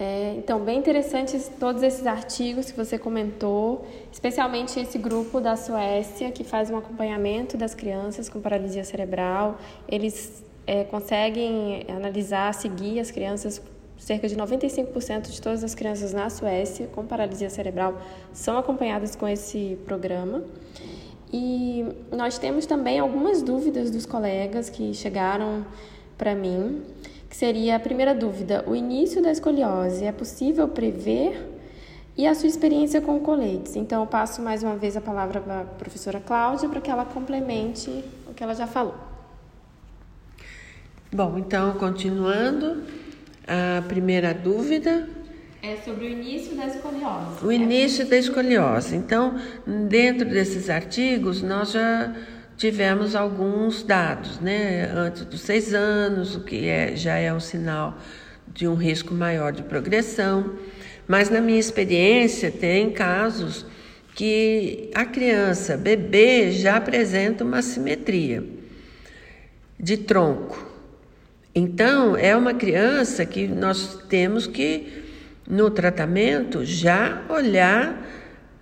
É, então, bem interessantes todos esses artigos que você comentou, especialmente esse grupo da Suécia que faz um acompanhamento das crianças com paralisia cerebral. Eles é, conseguem analisar, seguir as crianças. Cerca de 95% de todas as crianças na Suécia com paralisia cerebral são acompanhadas com esse programa. E nós temos também algumas dúvidas dos colegas que chegaram para mim que seria a primeira dúvida: o início da escoliose é possível prever? E a sua experiência com coletes. Então, eu passo mais uma vez a palavra para a professora Cláudia para que ela complemente o que ela já falou. Bom, então, continuando, a primeira dúvida. É sobre o início da escoliose. O início é da escoliose. Então, dentro desses artigos, nós já tivemos alguns dados, né? Antes dos seis anos, o que é, já é um sinal de um risco maior de progressão. Mas na minha experiência, tem casos que a criança, bebê, já apresenta uma simetria de tronco. Então, é uma criança que nós temos que, no tratamento, já olhar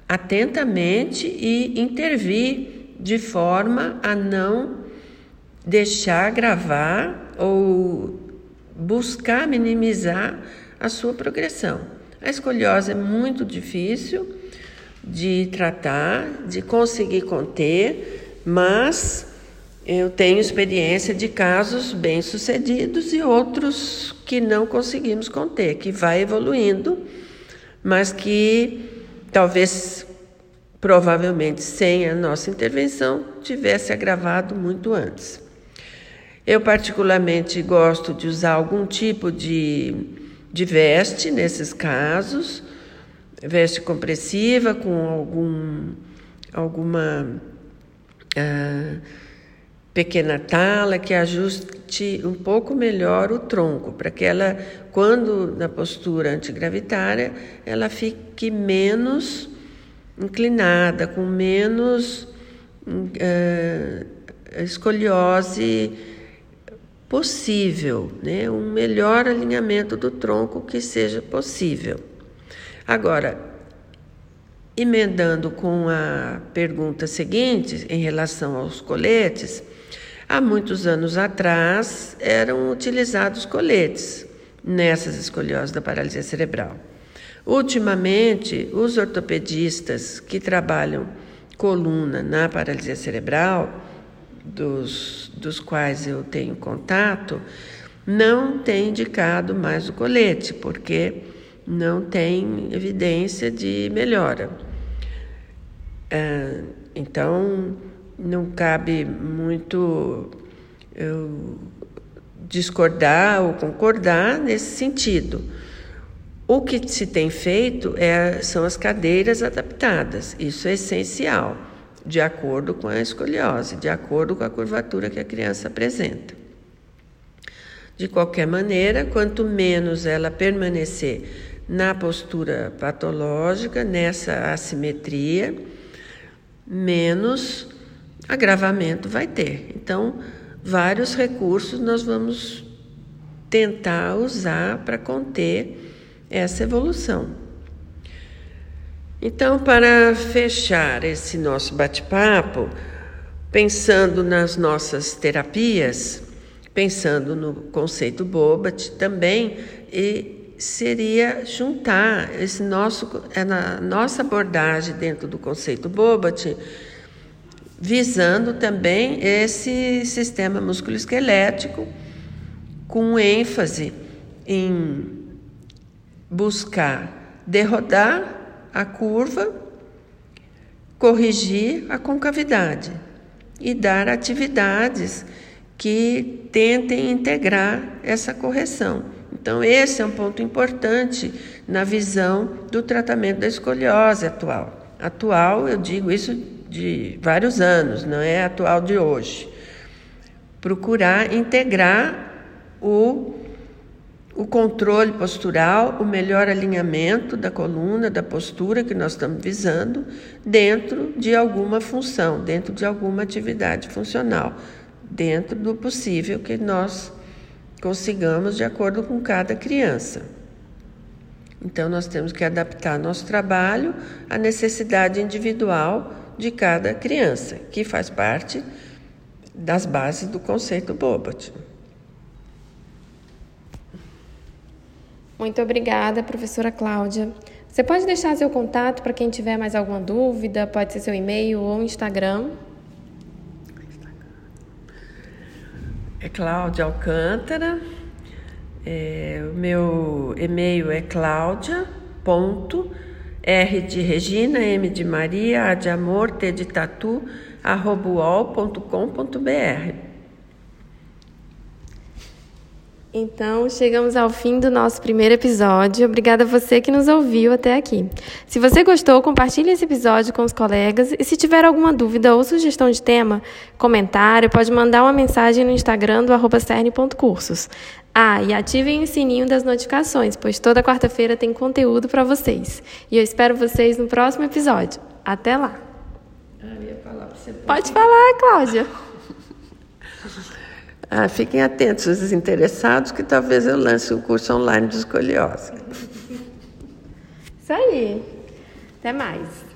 atentamente e intervir de forma a não deixar gravar ou buscar minimizar a sua progressão. A escoliose é muito difícil de tratar, de conseguir conter, mas eu tenho experiência de casos bem-sucedidos e outros que não conseguimos conter, que vai evoluindo, mas que talvez provavelmente sem a nossa intervenção, tivesse agravado muito antes. Eu, particularmente, gosto de usar algum tipo de, de veste nesses casos, veste compressiva com algum, alguma ah, pequena tala que ajuste um pouco melhor o tronco, para que ela, quando na postura antigravitária, ela fique menos inclinada, com menos uh, escoliose possível, né? um melhor alinhamento do tronco que seja possível. Agora, emendando com a pergunta seguinte, em relação aos coletes, há muitos anos atrás eram utilizados coletes nessas escolioses da paralisia cerebral. Ultimamente, os ortopedistas que trabalham coluna na paralisia cerebral, dos, dos quais eu tenho contato, não têm indicado mais o colete, porque não tem evidência de melhora. Ah, então, não cabe muito eu discordar ou concordar nesse sentido. O que se tem feito é, são as cadeiras adaptadas, isso é essencial, de acordo com a escoliose, de acordo com a curvatura que a criança apresenta. De qualquer maneira, quanto menos ela permanecer na postura patológica, nessa assimetria, menos agravamento vai ter. Então, vários recursos nós vamos tentar usar para conter essa evolução. Então, para fechar esse nosso bate-papo, pensando nas nossas terapias, pensando no conceito Bobat também, e seria juntar esse nosso, a nossa abordagem dentro do conceito Bobat, visando também esse sistema musculoesquelético com ênfase em buscar derrodar a curva, corrigir a concavidade e dar atividades que tentem integrar essa correção. Então, esse é um ponto importante na visão do tratamento da escoliose atual. Atual, eu digo isso de vários anos, não é atual de hoje. Procurar integrar o o controle postural, o melhor alinhamento da coluna, da postura que nós estamos visando, dentro de alguma função, dentro de alguma atividade funcional, dentro do possível que nós consigamos de acordo com cada criança. Então, nós temos que adaptar nosso trabalho à necessidade individual de cada criança, que faz parte das bases do conceito Bobat. Muito obrigada, professora Cláudia. Você pode deixar seu contato para quem tiver mais alguma dúvida, pode ser seu e-mail ou Instagram. É Cláudia Alcântara. É, o meu e-mail é cláudia.r de Regina, M de Maria, A de Amor, T de Tatu, arroba Então, chegamos ao fim do nosso primeiro episódio. Obrigada a você que nos ouviu até aqui. Se você gostou, compartilhe esse episódio com os colegas e se tiver alguma dúvida ou sugestão de tema, comentário, pode mandar uma mensagem no Instagram do arroba cerne.cursos. Ah, e ativem o sininho das notificações, pois toda quarta-feira tem conteúdo para vocês. E eu espero vocês no próximo episódio. Até lá! você. Pode falar, Cláudia. Ah, fiquem atentos, os interessados, que talvez eu lance um curso online de escoliose. Isso aí. Até mais.